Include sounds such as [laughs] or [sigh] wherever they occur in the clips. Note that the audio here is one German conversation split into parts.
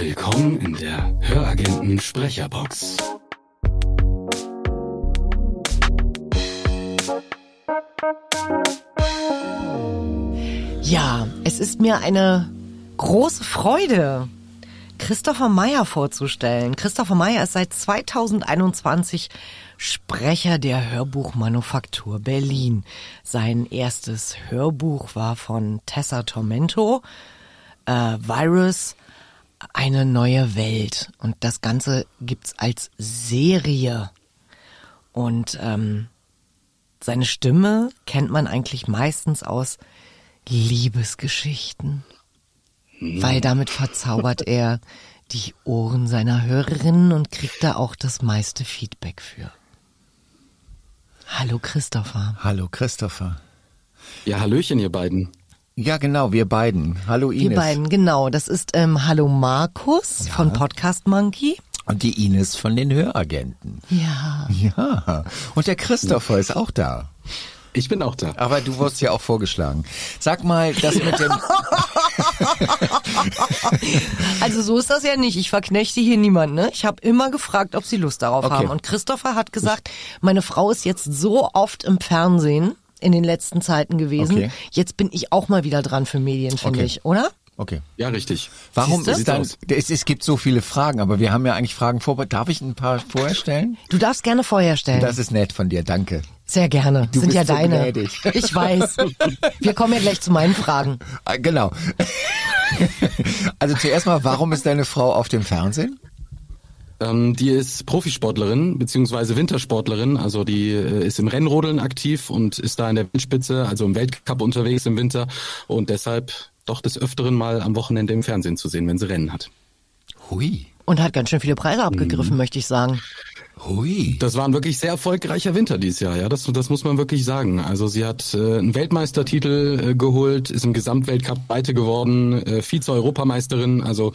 Willkommen in der Höragenten Sprecherbox. Ja, es ist mir eine große Freude, Christopher Meyer vorzustellen. Christopher Meyer ist seit 2021 Sprecher der Hörbuchmanufaktur Berlin. Sein erstes Hörbuch war von Tessa Tormento, äh, Virus, eine neue Welt. Und das Ganze gibt's als Serie. Und ähm, seine Stimme kennt man eigentlich meistens aus Liebesgeschichten, weil damit verzaubert er die Ohren seiner Hörerinnen und kriegt da auch das meiste Feedback für. Hallo Christopher. Hallo Christopher. Ja, Hallöchen, ihr beiden. Ja, genau, wir beiden. Hallo Ines. Wir beiden, genau. Das ist ähm, Hallo Markus Ja. von Podcast Monkey. Und die Ines von den Höragenten. Ja. Ja. Und der Christopher ist auch da. Ich bin auch da. Aber du wurdest ja auch vorgeschlagen. Sag mal, das mit dem. [laughs] Also so ist das ja nicht. Ich verknechte hier niemanden. Ne? Ich habe immer gefragt, ob sie Lust darauf Okay. haben. Und Christopher hat gesagt, meine Frau ist jetzt so oft im Fernsehen in den letzten Zeiten gewesen. Okay. Jetzt bin ich auch mal wieder dran für Medien, finde Okay. ich, oder? Okay. Ja, richtig. Warum Siehste? ist dann. Es, es gibt so viele Fragen, aber wir haben ja eigentlich Fragen vorbereitet. Darf ich ein paar vorher stellen? Du darfst gerne vorher stellen. Das ist nett von dir, danke. Sehr gerne. Du Sind bist ja so deine. gnädig. Ich weiß. Wir kommen ja gleich zu meinen Fragen. Ah, Genau. Also zuerst mal, warum ist deine Frau auf dem Fernsehen? Ähm, die ist Profisportlerin beziehungsweise Wintersportlerin, also die äh, ist im Rennrodeln aktiv und ist da in der Windspitze, also im Weltcup unterwegs im Winter und deshalb doch des Öfteren mal am Wochenende im Fernsehen zu sehen, wenn sie Rennen hat. Hui. Und hat ganz schön viele Preise abgegriffen, möchte ich sagen. Hui. Das war ein wirklich sehr erfolgreicher Winter dieses Jahr, ja, das, das muss man wirklich sagen. Also sie hat äh, einen Weltmeistertitel äh, geholt, ist im Gesamtweltcup Zweite geworden, äh, Vize-Europameisterin, also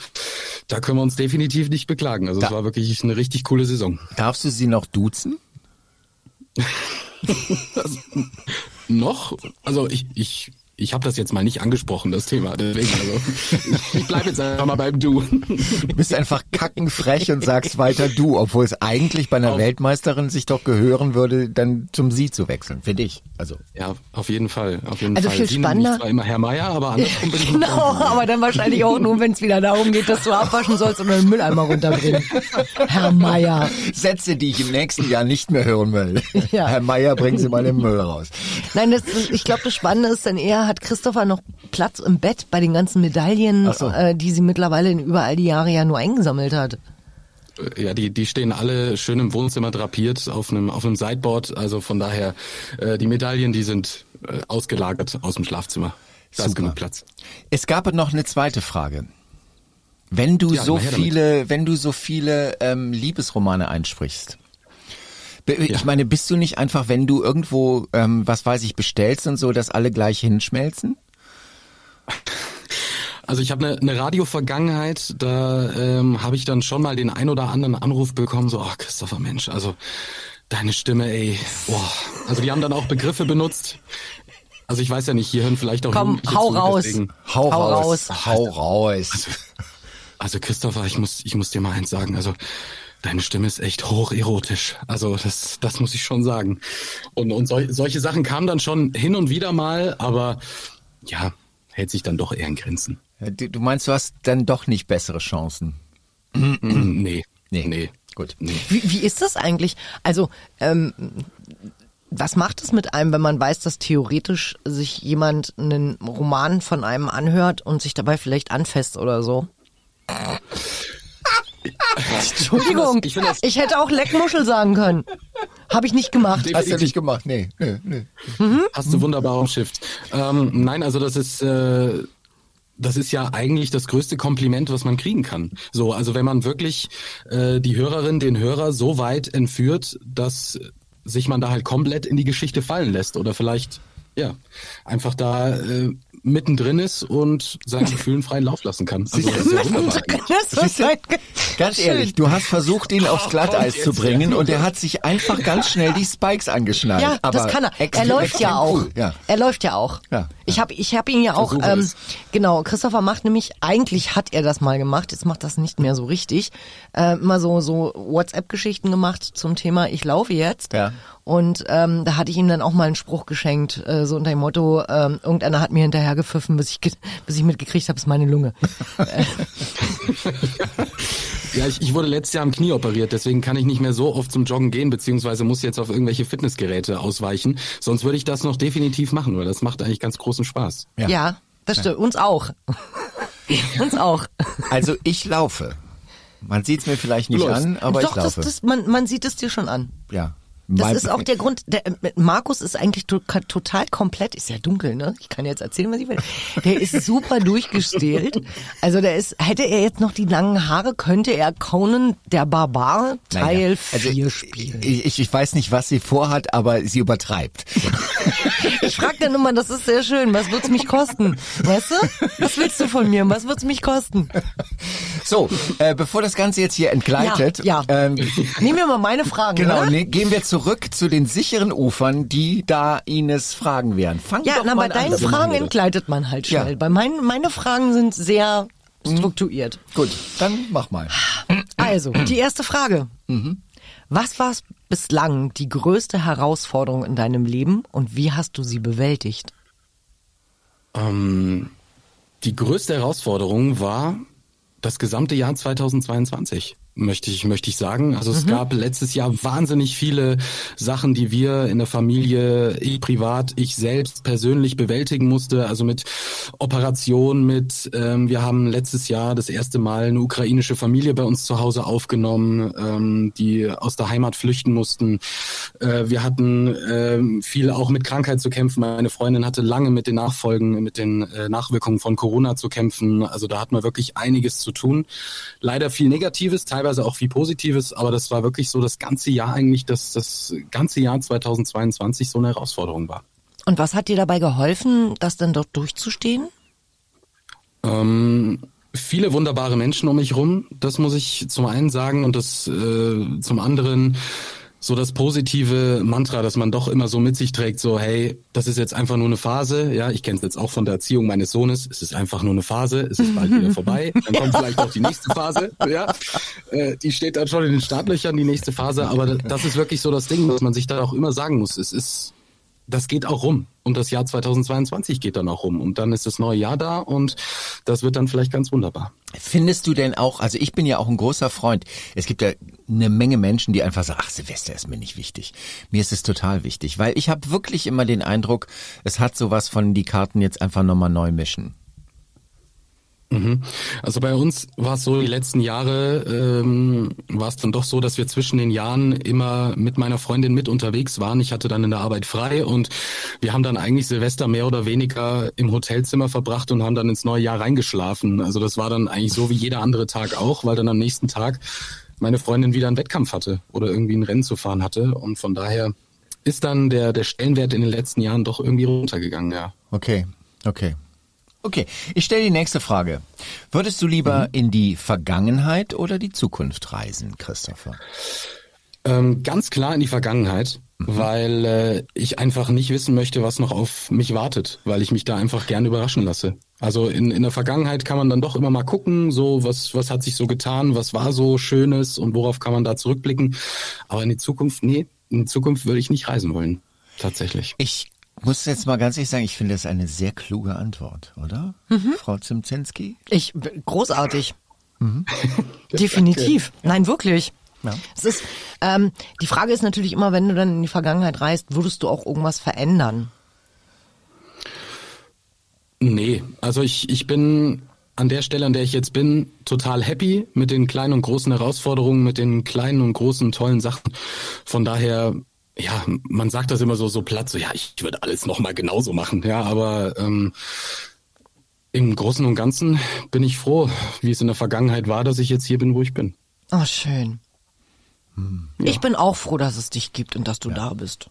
da können wir uns definitiv nicht beklagen. Also es Da- war wirklich eine richtig coole Saison. Darfst du sie noch duzen? [laughs] Noch? Also ich, ich, ich habe das jetzt mal nicht angesprochen, das Thema. Deswegen, also ich, bleibe jetzt einfach mal beim Du. Du bist einfach kackenfrech und sagst weiter du, obwohl es eigentlich bei einer Auf- Weltmeisterin sich doch gehören würde, dann zum Sie zu wechseln, für dich. Also Ja, auf jeden Fall, auf jeden Also Fall. viel Sie spannender- zwar immer Herr Meier, aber andersrum bin ich [laughs] Genau, aber dann wahrscheinlich auch nur, wenn es wieder darum geht, dass du abwaschen sollst und den Mülleimer runterbringen. Herr Meier. Sätze, die ich im nächsten Jahr nicht mehr hören will. Ja. Herr Meier, bringen Sie mal den Müll raus. Nein, das, ich glaube, das Spannende ist dann eher, hat Christopher noch Platz im Bett bei den ganzen Medaillen, so. äh, die sie mittlerweile in über all die Jahre ja nur eingesammelt hat. Ja, die, die stehen alle schön im Wohnzimmer drapiert auf einem, auf einem Sideboard. Also von daher, äh, die Medaillen, die sind äh, ausgelagert aus dem Schlafzimmer. Da ist Super. genug Platz. Es gab noch eine zweite Frage. Wenn du Ja, so her damit. viele, wenn du so viele ähm, Liebesromane einsprichst, ich Ja. meine, bist du nicht einfach, wenn du irgendwo, ähm, was weiß ich, bestellst und so, dass alle gleich hinschmelzen? Also ich habe eine, eine Radio-Vergangenheit, da ähm, habe ich dann schon mal den ein oder anderen Anruf bekommen, so, ach Christopher Mensch, also deine Stimme, ey, boah. Also die haben dann auch Begriffe benutzt. Also ich weiß ja nicht, hier hören vielleicht auch Komm, hau zu, raus. Hau, Hau raus. raus. Hau raus. Also Christopher, ich muss, ich muss dir mal eins sagen, also deine Stimme ist echt hocherotisch. Also das, das muss ich schon sagen. Und, und sol solche Sachen kamen dann schon hin und wieder mal, aber ja, hält sich dann doch eher in Grenzen. Du meinst, du hast dann doch nicht bessere Chancen? [clears throat] Nee, Nee. nee. Gut. Nee. Wie, wie ist das eigentlich? Also, ähm, was macht es mit einem, wenn man weiß, dass theoretisch sich jemand einen Roman von einem anhört und sich dabei vielleicht anfasst oder so? Entschuldigung, Ich das- ich hätte auch Leckmuschel sagen können. Habe ich nicht gemacht. Hast du nicht gemacht? Nee, nee, nee. Hast du wunderbar umschifft. Ähm, nein, also das ist äh, das ist ja eigentlich das größte Kompliment, was man kriegen kann. So, also wenn man wirklich äh, die Hörerin, den Hörer so weit entführt, dass sich man da halt komplett in die Geschichte fallen lässt oder vielleicht ja, einfach da äh, mittendrin ist und seinen Gefühlen freien Lauf lassen kann. Also, das ist ja [laughs] wunderbar. Das ist Ganz ehrlich, du hast versucht, ihn aufs Glatteis zu bringen und er hat sich einfach ganz schnell die Spikes angeschnallt. Ja, Aber das kann er. Er läuft ja auch. Cool. Ja. Er läuft ja auch. Ja. Ich habe ich hab ihn ja auch, ähm, es. genau, Christopher macht nämlich, eigentlich hat er das mal gemacht, jetzt macht das nicht mehr so richtig, äh, immer so, so WhatsApp-Geschichten gemacht zum Thema, ich laufe jetzt. Ja. Und ähm, da hatte ich ihm dann auch mal einen Spruch geschenkt, äh, so unter dem Motto, ähm, irgendeiner hat mir hinterher gepfiffen, bis ich, bis ich mitgekriegt habe, es ist meine Lunge. [laughs] Ja, ich, ich wurde letztes Jahr am Knie operiert, deswegen kann ich nicht mehr so oft zum Joggen gehen, beziehungsweise muss jetzt auf irgendwelche Fitnessgeräte ausweichen. Sonst würde ich das noch definitiv machen, weil das macht eigentlich ganz großen Spaß. Ja. Ja, das stimmt. Uns auch. [laughs] Uns auch. Also ich laufe. Man sieht's mir vielleicht nicht läufst. an, aber Doch, ich das, laufe. das, man, man sieht es dir schon an. ja. Das Mein- ist auch der Grund, der, äh, Markus ist eigentlich to total komplett, ist ja dunkel, ne? Ich kann jetzt erzählen, was ich will. Der ist super durchgestählt. Also der ist, hätte er jetzt noch die langen Haare, könnte er Conan der Barbar Teil Naja, 4 also spielen. Ich, ich, ich weiß nicht, was sie vorhat, aber sie übertreibt. [laughs] Ich frage dann immer, das ist sehr schön, was wird's mich kosten? Weißt du? Was willst du von mir? Was wird's mich kosten? So, äh, bevor das Ganze jetzt hier entgleitet, Ja, ja. Ähm, Nehmen wir mal meine Fragen, genau, ne, gehen wir zurück zu den sicheren Ufern, die da Ines Fragen wären. Fang Ja, doch na, mal bei deinen an. Fragen entgleitet man halt schnell. Ja. Bei meinen, meine Fragen sind sehr strukturiert. Gut, dann mach mal. Also, die erste Frage. Was war bislang die größte Herausforderung in deinem Leben und wie hast du sie bewältigt? Ähm, die größte Herausforderung war das gesamte Jahr 2022. Möchte ich, möchte ich sagen. Also es gab letztes Jahr wahnsinnig viele Sachen, die wir in der Familie, ich privat, ich selbst persönlich bewältigen musste. Also mit Operation, mit, ähm, wir haben letztes Jahr das erste Mal eine ukrainische Familie bei uns zu Hause aufgenommen, ähm, die aus der Heimat flüchten mussten. Äh, wir hatten ähm, viel auch mit Krankheit zu kämpfen. Meine Freundin hatte lange mit den Nachfolgen, mit den äh, Nachwirkungen von Corona zu kämpfen. Also da hat man wirklich einiges zu tun. Leider viel Negatives, teilweise auch viel Positives, aber das war wirklich so das ganze Jahr eigentlich, dass das ganze Jahr 2022 so eine Herausforderung war. Und was hat dir dabei geholfen, das dann dort durchzustehen? Ähm, viele wunderbare Menschen um mich rum, das muss ich zum einen sagen und das äh, zum anderen so das positive Mantra, das man doch immer so mit sich trägt, so hey, das ist jetzt einfach nur eine Phase, ja, ich kenne es jetzt auch von der Erziehung meines Sohnes, es ist einfach nur eine Phase, es ist bald wieder vorbei, dann kommt vielleicht auch die nächste Phase, ja, äh, die steht dann schon in den Startlöchern, die nächste Phase, aber das ist wirklich so das Ding, dass man sich da auch immer sagen muss, es ist das geht auch rum. Und das Jahr 2022 geht dann auch rum. Und dann ist das neue Jahr da und das wird dann vielleicht ganz wunderbar. Findest du denn auch, also ich bin ja auch ein großer Freund, es gibt ja eine Menge Menschen, die einfach sagen, ach, Silvester ist mir nicht wichtig. Mir ist es total wichtig, weil ich habe wirklich immer den Eindruck, es hat sowas von die Karten jetzt einfach nochmal neu mischen. Also bei uns war es so, die letzten Jahre ähm, war es dann doch so, dass wir zwischen den Jahren immer mit meiner Freundin mit unterwegs waren. Ich hatte dann in der Arbeit frei und wir haben dann eigentlich Silvester mehr oder weniger im Hotelzimmer verbracht und haben dann ins neue Jahr reingeschlafen. Also das war dann eigentlich so wie jeder andere Tag auch, weil dann am nächsten Tag meine Freundin wieder einen Wettkampf hatte oder irgendwie ein Rennen zu fahren hatte. Und von daher ist dann der, der Stellenwert in den letzten Jahren doch irgendwie runtergegangen, ja. Okay, okay. Okay, ich stelle die nächste Frage. Würdest du lieber in die Vergangenheit oder die Zukunft reisen, Christopher? Ähm, ganz klar in die Vergangenheit, weil äh, ich einfach nicht wissen möchte, was noch auf mich wartet, weil ich mich da einfach gern überraschen lasse. Also in, in der Vergangenheit kann man dann doch immer mal gucken, so was, was hat sich so getan, was war so Schönes und worauf kann man da zurückblicken. Aber in die Zukunft, nee, in die Zukunft würde ich nicht reisen wollen. Tatsächlich. Ich muss jetzt mal ganz ehrlich sagen, ich finde das eine sehr kluge Antwort, oder? Frau Zimzinski? Ich, großartig. [laughs] Definitiv. Nein, wirklich. Ja. Es ist, ähm, die Frage ist natürlich immer, wenn du dann in die Vergangenheit reist, würdest du auch irgendwas verändern? Nee, also ich, ich bin an der Stelle, an der ich jetzt bin, total happy mit den kleinen und großen Herausforderungen, mit den kleinen und großen tollen Sachen. Von daher, ja, man sagt das immer so so platt, so ja, ich würde alles nochmal genauso machen, ja, aber ähm, im Großen und Ganzen bin ich froh, wie es in der Vergangenheit war, dass ich jetzt hier bin, wo ich bin. Oh, schön. Ich bin auch froh, dass es dich gibt und dass du da bist.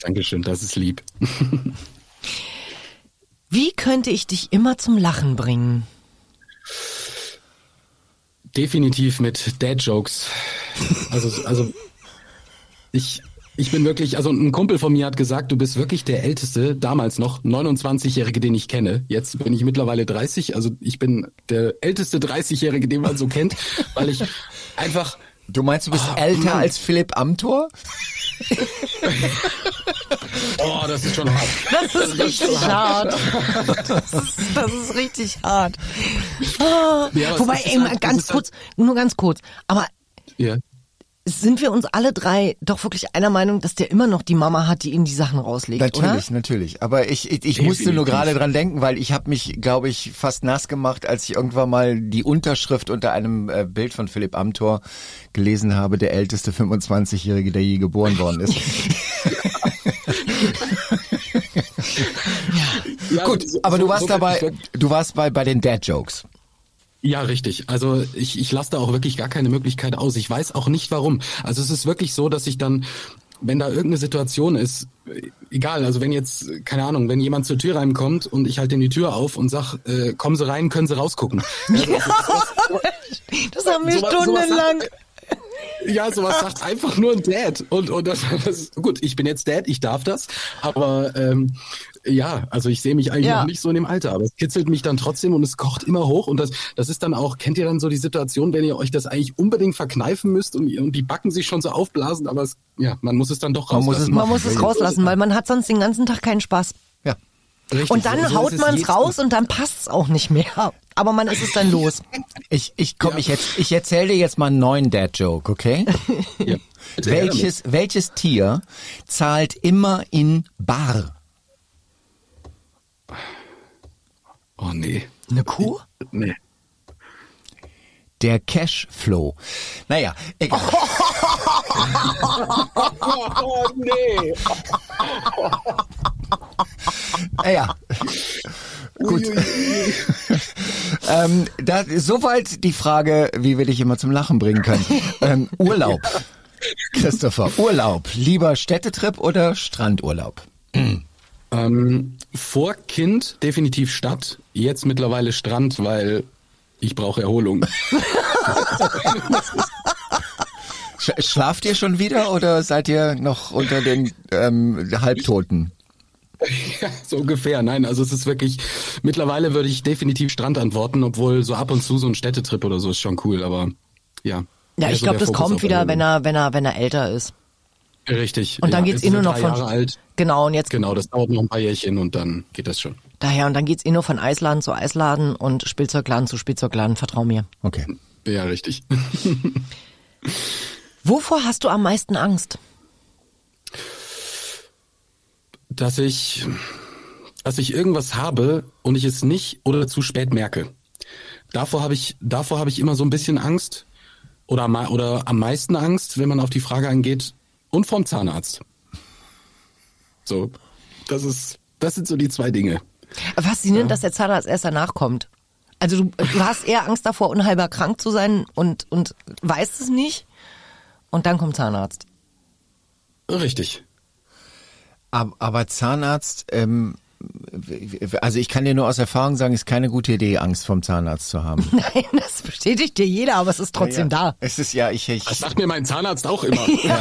Dankeschön, das ist lieb. [laughs] Wie könnte ich dich immer zum Lachen bringen? Definitiv mit Dad-Jokes. Also, also ich, ich bin wirklich, also ein Kumpel von mir hat gesagt, du bist wirklich der älteste, damals noch 29-Jährige, den ich kenne. Jetzt bin ich mittlerweile 30, also ich bin der älteste 30-Jährige, den man so kennt, weil ich einfach. Du meinst, du bist oh, älter Mann. als Philipp Amthor? [laughs] oh, das ist schon hart. Das ist das richtig ist hart. Das ist, das ist richtig hart. Ja, Wobei, ey, halt, ganz kurz, halt nur ganz kurz. Aber ja sind wir uns alle drei doch wirklich einer Meinung, dass der immer noch die Mama hat, die ihm die Sachen rauslegt, Natürlich, oder? natürlich. Aber ich, ich, ich musste nur gerade dran denken, weil ich habe mich, glaube ich, fast nass gemacht, als ich irgendwann mal die Unterschrift unter einem äh, Bild von Philipp Amthor gelesen habe, der älteste 25-Jährige, der je geboren worden ist. [laughs] ja. Gut, aber du warst dabei, du warst bei, bei den Dad Jokes. Ja, richtig. Also ich, ich lasse da auch wirklich gar keine Möglichkeit aus. Ich weiß auch nicht warum. Also es ist wirklich so, dass ich dann, wenn da irgendeine Situation ist, egal, also wenn jetzt, keine Ahnung, wenn jemand zur Tür reinkommt und ich halte in die Tür auf und sag, äh, kommen Sie rein, können Sie rausgucken. [laughs] Ja, das, das haben wir stundenlang. Ja, sowas sagt einfach nur ein Dad. Und, und das, das ist gut, ich bin jetzt Dad, ich darf das. Aber ähm, ja, also ich sehe mich eigentlich ja. noch nicht so in dem Alter, aber es kitzelt mich dann trotzdem und es kocht immer hoch. Und das, das ist dann auch, kennt ihr dann so die Situation, wenn ihr euch das eigentlich unbedingt verkneifen müsst und, und die Backen sich schon so aufblasen, aber es, ja, man muss es dann doch rauslassen. Man muss es, man muss es rauslassen, weil man hat sonst den ganzen Tag keinen Spaß. Ja. Richtig, und dann so, haut man es raus und dann passt es auch nicht mehr. Aber man ist es dann los. [laughs] Ich, ich komm, ja. ich, jetzt, ich erzähle dir jetzt mal einen neuen Dad-Joke, okay? [laughs] ja. Welches, welches Tier zahlt immer in Bar? Oh nee. Eine Kuh? Nee. Der Cashflow. Naja, egal. [laughs] oh nee. Naja. Gut. [laughs] ähm, da, soweit die Frage, wie wir dich immer zum Lachen bringen können. Ähm, Urlaub. Christopher, Urlaub. Lieber Städtetrip oder Strandurlaub? Ähm, vor Kind definitiv Stadt, jetzt mittlerweile Strand, weil ich brauche Erholung. [laughs] Schlaft ihr schon wieder oder seid ihr noch unter den ähm, Halbtoten? [laughs] Ja, so ungefähr. Nein, also es ist wirklich, mittlerweile würde ich definitiv Strand antworten, obwohl so ab und zu so ein Städtetrip oder so ist schon cool, aber ja. Ja, ich so glaube, das kommt wieder, wenn er, wenn er, wenn er älter ist. Richtig. Und dann ja, geht's eh nur noch von. Jahre alt. Genau, und jetzt. Genau, das dauert noch ein paar Jährchen und dann geht das schon. Daher, und dann geht's eh nur von Eisladen zu Eisladen und Spielzeugladen zu Spielzeugladen, vertrau mir. Okay. Ja, richtig. [laughs] Wovor hast du am meisten Angst? Dass ich, dass ich irgendwas habe und ich es nicht oder zu spät merke. Davor habe ich, davor habe ich immer so ein bisschen Angst oder, oder am meisten Angst, wenn man auf die Frage angeht, und vom Zahnarzt. So, das ist, das sind so die zwei Dinge. Faszinierend, ja. dass der Zahnarzt erst danach kommt. Also du, du hast eher Angst davor, unheilbar krank zu sein und, und weißt es nicht. Und dann kommt Zahnarzt. Richtig. Aber Zahnarzt, ähm, also ich kann dir nur aus Erfahrung sagen, ist keine gute Idee, Angst vom Zahnarzt zu haben. [laughs] Nein, das bestätigt dir jeder, aber es ist trotzdem ja, ja. da. Es ist ja, ich, ich. Das sagt mir mein Zahnarzt auch immer. [laughs] ja.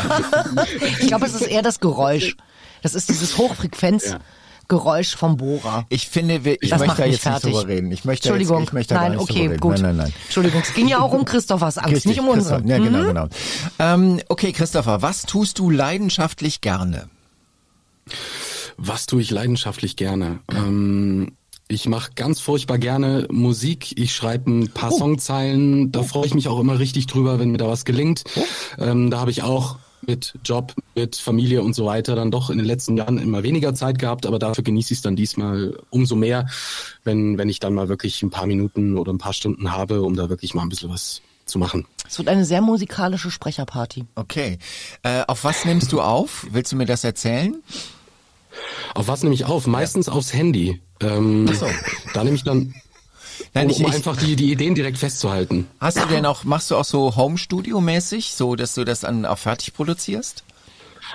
Ich glaube, es ist eher das Geräusch. Das ist dieses Hochfrequenz. Geräusch vom Bohrer. Ich finde, wir, ich das möchte da jetzt fertig. nicht drüber reden. Ich möchte Entschuldigung, jetzt, ich möchte nein, nicht okay, gut. Nein, nein, nein. Entschuldigung, es ging ja auch um Christophers Angst, Richtig, nicht um unsere. Ja, genau, mhm. genau. Ähm, okay, Christopher, was tust du leidenschaftlich gerne? Was tue ich leidenschaftlich gerne? Ähm, ich mache ganz furchtbar gerne Musik. Ich schreibe ein paar oh. Songzeilen. Da freue ich mich auch immer richtig drüber, wenn mir da was gelingt. Oh. Ähm, da habe ich auch mit Job, mit Familie und so weiter dann doch in den letzten Jahren immer weniger Zeit gehabt, aber dafür genieße ich es dann diesmal umso mehr, wenn, wenn ich dann mal wirklich ein paar Minuten oder ein paar Stunden habe, um da wirklich mal ein bisschen was zu machen. Es wird eine sehr musikalische Sprecherparty. Okay. Äh, auf was nimmst du auf? Willst du mir das erzählen? Auf was nehme ich auf? Meistens ja. aufs Handy. Ähm, so. Da nehme ich dann Nein, um, ich, einfach die, die Ideen direkt festzuhalten. Hast du denn auch, machst du auch so Home-Studio-mäßig, so dass du das dann auch fertig produzierst?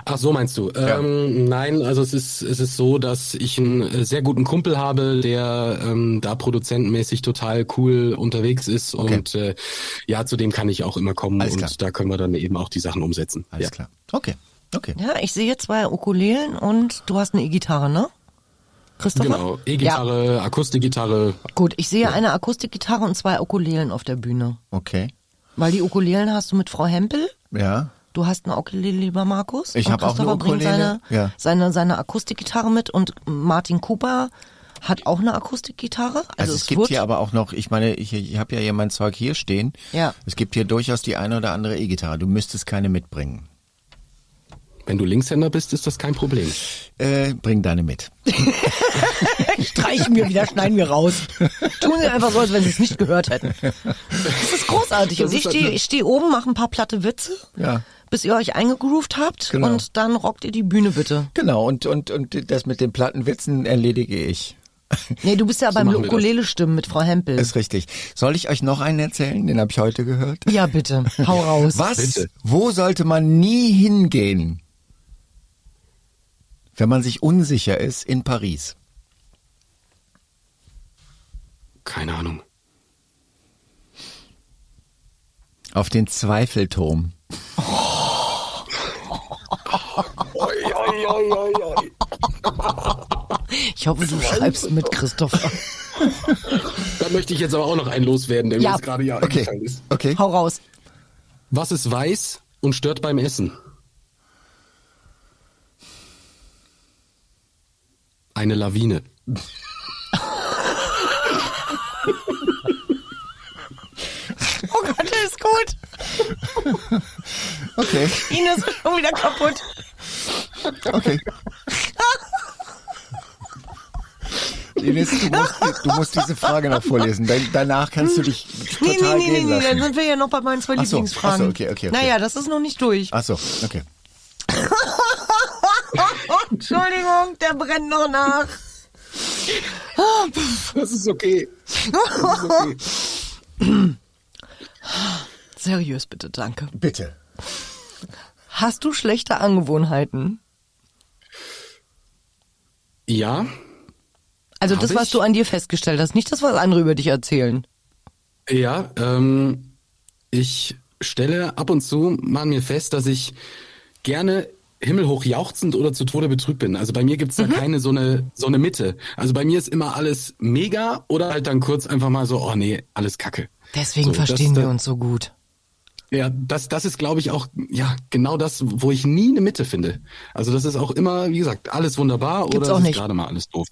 Ach so meinst du? Ja. Ähm, nein, also es ist es ist so, dass ich einen äh, sehr guten Kumpel habe, der ähm, da produzentenmäßig total cool unterwegs ist Okay. und äh, ja, zu dem kann ich auch immer kommen Alles und klar. da können wir dann eben auch die Sachen umsetzen. Alles ja. klar. Okay. Okay. Ja, ich sehe zwei Ukulelen und du hast eine E-Gitarre, ne? Christopher? Genau, E-Gitarre, Akustikgitarre. Gut, ich sehe eine Akustikgitarre und zwei Ukulelen auf der Bühne. Okay. Weil die Ukulelen hast du mit Frau Hempel. Ja. Du hast eine Ukulele, lieber Markus. Ich Und hab auch eine Christopher bringt Ukulele, seine, ja. seine, seine Akustikgitarre mit und Martin Cooper hat auch eine Akustikgitarre. Also, Also, es, es gibt wird, hier aber auch noch, ich meine, ich, ich habe ja hier mein Zeug hier stehen. Ja. Es gibt hier durchaus die eine oder andere E-Gitarre. Du müsstest keine mitbringen. Wenn du Linkshänder bist, ist das kein Problem. Äh, bring deine mit. [laughs] streichen wir wieder, schneiden wir raus. Tun sie einfach so, als wenn sie es nicht gehört hätten. Das ist großartig. Das und ich ist stehe halt- ich steh oben, mache ein paar platte Witze, Ja. bis ihr euch eingegroovt habt Genau. und dann rockt ihr die Bühne bitte. Genau, und, und, und das mit den Plattenwitzen erledige ich. Nee, du bist ja beim machen wir das. Ukulele-Stimmen mit Frau Hempel. Ist richtig. Soll ich euch noch einen erzählen? Den habe ich heute gehört. ja, bitte. Hau raus. Was? Bitte. Wo sollte man nie hingehen, wenn man sich unsicher ist in Paris? Keine Ahnung. Auf den Zweifelturm. [laughs] Ich hoffe, du schreibst mit, Christopher. [laughs] Da möchte ich jetzt aber auch noch einen loswerden, der Ja. mir jetzt gerade ja Okay. eingefallen ist. Okay. Hau raus. Was ist weiß und stört beim Essen? Eine Lawine. Oh Gott, der ist gut. Okay. Ines ist schon wieder kaputt. Okay. Ines, du musst, du musst diese Frage noch vorlesen. Dann, danach kannst du dich Nee, total nee, nee, nee, gehen nee, dann lassen. sind wir ja noch bei meinen zwei Ach so, Lieblingsfragen. ach so, okay, okay, okay. Naja, das ist noch nicht durch. Ach so, okay. Entschuldigung, der brennt noch nach. Das ist okay. Seriös bitte, danke. Bitte. Hast du schlechte Angewohnheiten? Ja, Also das, was ich? du an dir festgestellt hast, nicht das, was andere über dich erzählen. ja. Ähm, ich stelle ab und zu mal mir fest, dass ich gerne himmelhoch jauchzend oder zu Tode betrübt bin. Also bei mir gibt's da keine so eine so eine Mitte. Also bei mir ist immer alles mega oder halt dann kurz einfach mal so, oh nee, alles Kacke. Deswegen So, das- verstehen wir das- uns so gut. Ja, das, das ist, glaube ich, auch ja genau das, wo ich nie eine Mitte finde. Also das ist auch immer, wie gesagt, alles wunderbar Gibt's oder gerade mal alles doof.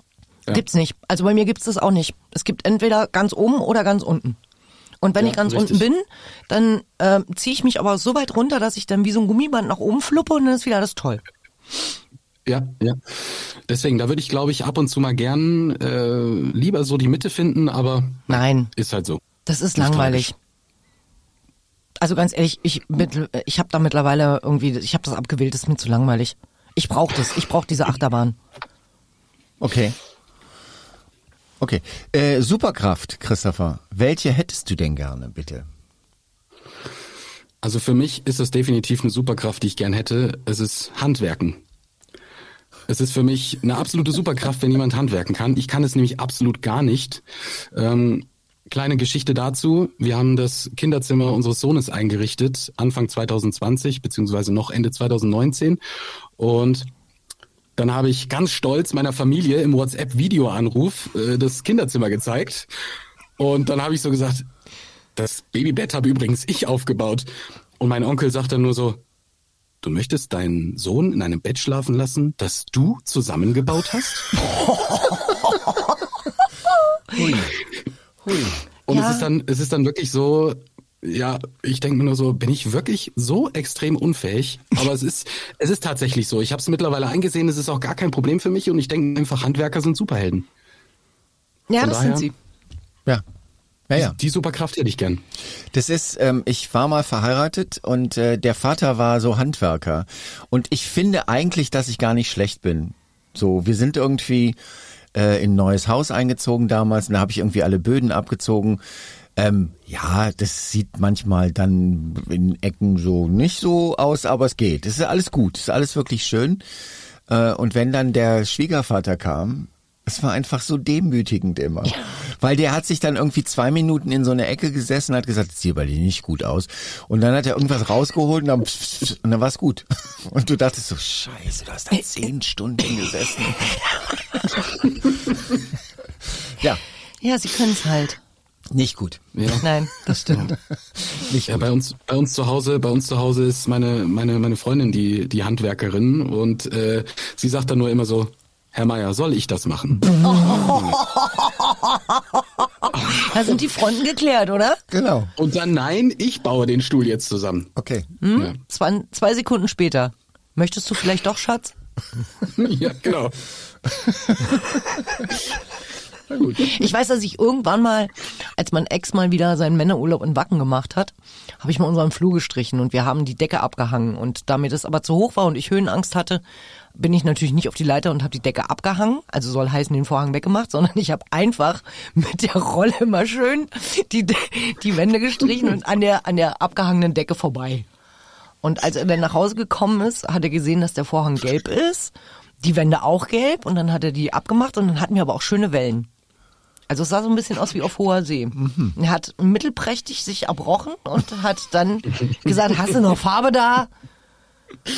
Ja. Gibt's nicht. Also bei mir gibt's das auch nicht. Es gibt entweder ganz oben oder ganz unten. Und wenn Ja, ich ganz richtig. unten bin, dann ähm, ziehe ich mich aber so weit runter, dass ich dann wie so ein Gummiband nach oben fluppe und dann ist wieder alles toll. Ja, ja. Deswegen, da würde ich, glaube ich, ab und zu mal gern äh, lieber so die Mitte finden, aber Nein, ist halt so. das ist Das ist langweilig. Also ganz ehrlich, ich, mit, ich habe da mittlerweile irgendwie, ich habe das abgewählt, das ist mir zu langweilig. Ich brauche das, ich brauche diese Achterbahn. Okay. Okay. Äh, Superkraft, Christopher. Welche hättest du denn gerne, bitte? Also für mich ist das definitiv eine Superkraft, die ich gern hätte. Es ist Handwerken. Es ist für mich eine absolute Superkraft, wenn jemand handwerken kann. Ich kann es nämlich absolut gar nicht. Ähm, kleine Geschichte dazu. Wir haben das Kinderzimmer unseres Sohnes eingerichtet, Anfang 2020, beziehungsweise noch Ende 2019. Und dann habe ich ganz stolz meiner Familie im WhatsApp-Videoanruf äh, das Kinderzimmer gezeigt. Und dann habe ich so gesagt, das Babybett habe übrigens ich aufgebaut. Und mein Onkel sagt dann nur so, du möchtest deinen Sohn in einem Bett schlafen lassen, das du zusammengebaut hast? Hui. [laughs] Hui. Und Ja. es ist dann, es ist dann wirklich so, ja, ich denke mir nur so, bin ich wirklich so extrem unfähig? Aber es ist, es ist tatsächlich so. Ich habe es mittlerweile eingesehen, es ist auch gar kein Problem für mich und ich denke einfach, Handwerker sind Superhelden. Ja, Von das daher- sind sie. Ja. Ja, ja. Die Superkraft hätte ich gern. Das ist, ähm, ich war mal verheiratet und äh, der Vater war so Handwerker. Und ich finde eigentlich, dass ich gar nicht schlecht bin. So, wir sind irgendwie äh, in ein neues Haus eingezogen damals und da habe ich irgendwie alle Böden abgezogen. Ähm, ja, das sieht manchmal dann in Ecken so nicht so aus, aber es geht. Es ist alles gut, es ist alles wirklich schön. Äh, und wenn dann der Schwiegervater kam, es war einfach so demütigend immer. Ja. Weil der hat sich dann irgendwie zwei Minuten in so eine Ecke gesessen und hat gesagt, das sieht bei dir nicht gut aus. Und dann hat er irgendwas rausgeholt und dann, und dann war es gut. [laughs] Und du dachtest so, scheiße, du hast da zehn Stunden gesessen. [laughs] ja. Ja, sie können es halt. Nicht gut. Ja. Nein, das stimmt. [laughs] Nicht ja, bei uns, bei uns zu Hause, bei uns zu Hause ist meine meine meine Freundin die die Handwerkerin und äh, sie sagt dann nur immer so, Herr Meier, soll ich das machen? [laughs] da sind die Fronten geklärt, oder? Genau. Und dann nein, ich baue den Stuhl jetzt zusammen. Okay. Hm? Ja. Zwei, zwei Sekunden später. Möchtest du vielleicht doch, Schatz? [laughs] ja, genau. Ich weiß, dass ich irgendwann mal, als mein Ex mal wieder seinen Männerurlaub in Wacken gemacht hat, habe ich mal unseren Flur gestrichen und wir haben die Decke abgehangen. Und damit es aber zu hoch war und ich Höhenangst hatte, bin ich natürlich nicht auf die Leiter und habe die Decke abgehangen, also soll heißen den Vorhang weggemacht, sondern ich habe einfach mit der Rolle immer schön die, die Wände gestrichen und an der, an der abgehangenen Decke vorbei. Und als er dann nach Hause gekommen ist, hat er gesehen, dass der Vorhang gelb ist, die Wände auch gelb und dann hat er die abgemacht und dann hatten wir aber auch schöne Wellen. Also es sah so ein bisschen aus wie auf hoher See. Mhm. Er hat mittelprächtig sich erbrochen und hat dann gesagt, hast du noch Farbe da?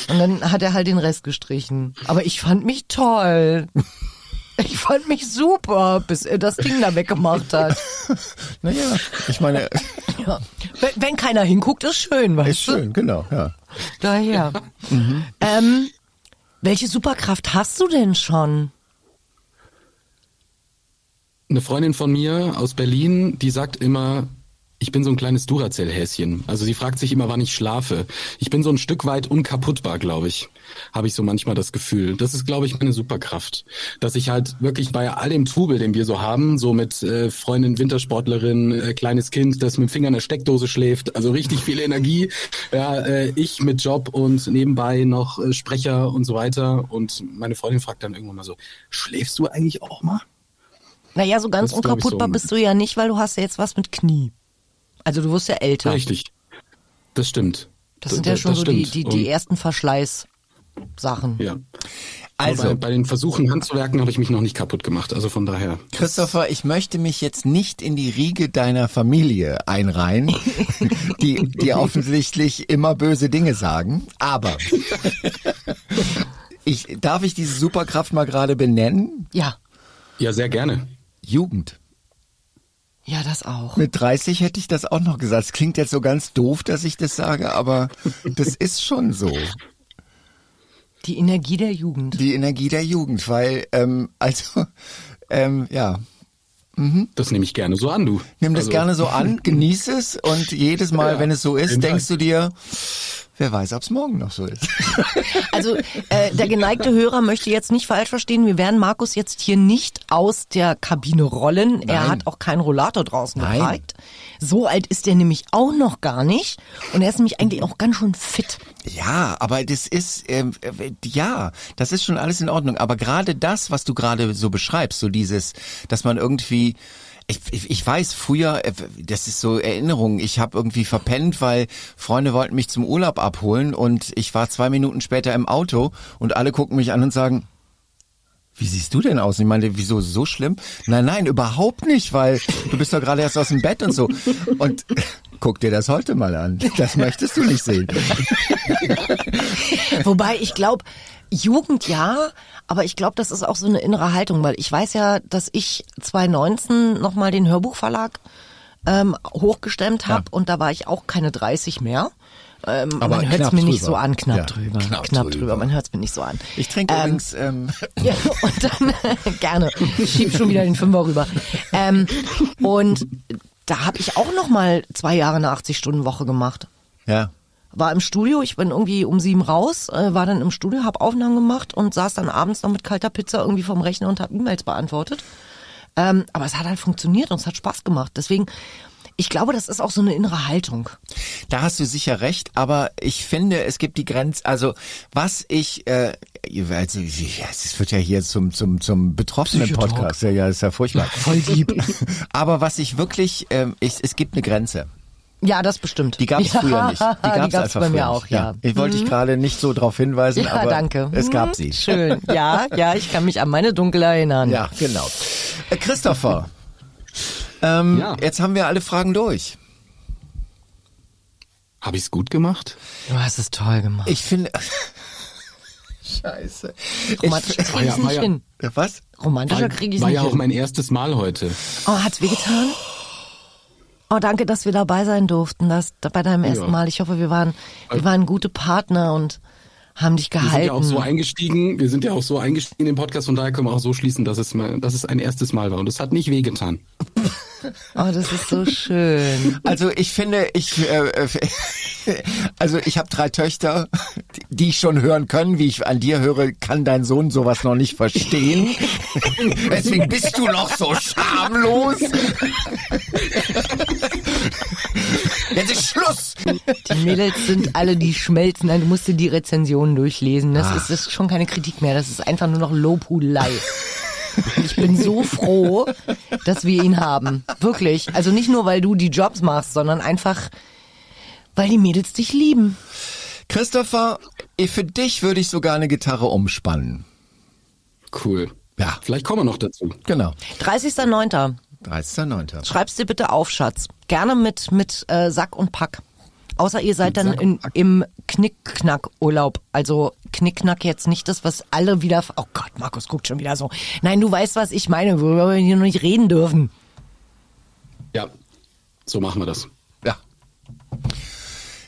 Und dann hat er halt den Rest gestrichen. Aber ich fand mich toll. Ich fand mich super, bis er das Ding da weggemacht hat. [laughs] Naja, ich meine. Ja. Wenn, wenn, keiner hinguckt, ist schön, weißt ist du? Ist schön, genau, ja. Daher. Mhm. Ähm, welche Superkraft hast du denn schon? Eine Freundin von mir aus Berlin, die sagt immer, ich bin so ein kleines Duracell-Häschen. Also sie fragt sich immer, wann ich schlafe. Ich bin so ein Stück weit unkaputtbar, glaube ich. Habe ich so manchmal das Gefühl. Das ist, glaube ich, meine Superkraft. Dass ich halt wirklich bei all dem Trubel, den wir so haben, so mit äh, Freundin, Wintersportlerin, äh, kleines Kind, das mit dem Finger in der Steckdose schläft, also richtig viel Energie. Ja, äh, ich mit Job und nebenbei noch äh, Sprecher und so weiter. Und meine Freundin fragt dann irgendwann mal so, schläfst du eigentlich auch mal? Naja, so ganz unkaputtbar so bist du ja nicht, weil du hast ja jetzt was mit Knie. Also du wirst ja älter. Richtig. Das stimmt. Das sind ja schon so die, die, die ersten Verschleißsachen. Ja. Also bei, bei, den Versuchen Handzuwerken habe ich mich noch nicht kaputt gemacht. Also von daher. Christopher, ich möchte mich jetzt nicht in die Riege deiner Familie einreihen, [laughs] die, die offensichtlich immer böse Dinge sagen. Aber [laughs] ich, darf ich diese Superkraft mal gerade benennen? Ja. Ja, sehr gerne. Jugend. Ja, das auch. Mit 30 hätte ich das auch noch gesagt. Es klingt jetzt so ganz doof, dass ich das sage, aber [laughs] das ist schon so. Die Energie der Jugend. Die Energie der Jugend, weil, ähm, also, ähm, ja. Mhm. Das nehme ich gerne so an, du. Nimm das also. gerne so an, [laughs] genieß es und jedes Mal, ja, wenn es so ist, denkst du dir, Wer weiß, ob es morgen noch so ist. [laughs] Also äh, der geneigte Hörer möchte jetzt nicht falsch verstehen. Wir werden Markus jetzt hier nicht aus der Kabine rollen. Nein. Er hat auch keinen Rollator draußen Nein. gezeigt. So alt ist er nämlich auch noch gar nicht. Und er ist nämlich eigentlich auch ganz schön fit. Ja, aber das ist, ähm, äh, ja, das ist schon alles in Ordnung. Aber gerade das, was du gerade so beschreibst, so dieses, dass man irgendwie ich, ich, ich weiß, früher, äh, das ist so Erinnerung, ich habe irgendwie verpennt, weil Freunde wollten mich zum Urlaub abholen und ich war zwei Minuten später im Auto und alle gucken mich an und sagen, wie siehst du denn aus? Ich meine, wieso so schlimm? Nein, nein, überhaupt nicht, weil du bist doch gerade erst aus dem Bett und so. Und guck dir das heute mal an. Das möchtest du nicht sehen. Wobei ich glaube, Jugend ja, aber ich glaube, das ist auch so eine innere Haltung, weil ich weiß ja, dass ich 2019 nochmal den Hörbuchverlag ähm, hochgestemmt habe ja. und da war ich auch keine 30 mehr. Ähm, aber man hört es mir nicht so an, knapp ja, drüber. Knapp, knapp drüber. drüber. man hört es mir nicht so an. Ich trinke ähm, übrigens... Ähm. [laughs] Ja, und dann, [laughs] gerne, ich schieb schon wieder den Fünfer rüber. Ähm, und da habe ich auch noch mal zwei Jahre eine 80-Stunden-Woche gemacht. Ja war im Studio, ich bin irgendwie um sieben raus, äh, war dann im Studio, habe Aufnahmen gemacht und saß dann abends noch mit kalter Pizza irgendwie vom Rechner und habe E-Mails beantwortet. Ähm, aber es hat halt funktioniert und es hat Spaß gemacht. Deswegen, Ich glaube, das ist auch so eine innere Haltung. Da hast du sicher recht, aber ich finde, es gibt die Grenze, also was ich, äh, also, ja, es wird ja hier zum, zum, zum betroffenen. Podcast, ja, ja, ist ja furchtbar. [laughs] Voll lieb. [laughs] Aber was ich wirklich, ähm, ich, es gibt eine Grenze. Ja, das bestimmt. Die gab es ja, [laughs] früher nicht. Die gab es einfach bei früher mir auch, nicht. ja. Ich wollte dich gerade nicht so darauf hinweisen, Ja, aber danke. es gab Hm, sie. Schön. Ja, ja, ich kann mich an meine Dunkel erinnern. Ja, genau. Äh, Christopher, ähm, Ja. jetzt haben wir alle Fragen durch. Habe ich es gut gemacht? Du hast es toll gemacht. Ich finde... [laughs] Scheiße. Romantisch Ich, krieg ich ja, nicht war ja- hin. was? Romantischer War, kriege ich war nicht ja auch mein erstes Mal heute. Oh, hat's wehgetan? Oh, danke, dass wir dabei sein durften, das, bei deinem ersten Ja. Mal. Ich hoffe, wir waren, wir waren gute Partner und haben dich Wir sind gehalten. ja auch so eingestiegen, wir sind ja auch so eingestiegen in den Podcast, von daher können wir auch so schließen, dass es, mal, dass es ein erstes Mal war. Und es hat nicht wehgetan. [laughs] oh, das ist so schön. Also ich finde, ich äh, [laughs] also ich habe drei Töchter, die- ich schon hören können, wie ich an dir höre, kann dein Sohn sowas noch nicht verstehen. [laughs] Deswegen bist du noch so schamlos. Jetzt ist Schluss. Die Mädels sind alle, die schmelzen. Nein, du musst dir die Rezensionen durchlesen. Das Ah. ist, das ist schon keine Kritik mehr. Das ist einfach nur noch Lobhudelei. Ich bin so froh, dass wir ihn haben. Wirklich. Also nicht nur, weil du die Jobs machst, sondern einfach, weil die Mädels dich lieben. Christopher, eh, für dich würde ich sogar eine Gitarre umspannen. Cool. Ja. Vielleicht kommen wir noch dazu. Genau. 30.09. 30.09. Schreib's dir bitte auf, Schatz. Gerne mit, mit äh, Sack und Pack. Außer ihr seid dann in, im Knickknack-Urlaub. Also Knickknack jetzt nicht das, was alle wieder... Oh Gott, Markus guckt schon wieder so. Nein, du weißt, was ich meine, worüber wir hier noch nicht reden dürfen. Ja, so machen wir das. Ja.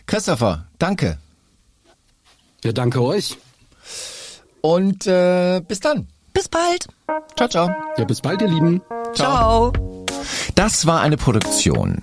Christopher, danke. Ja, danke euch. Und äh, bis dann. Bis bald. Ciao, ciao. Ja, bis bald, ihr Lieben. Ciao. Das war eine Produktion.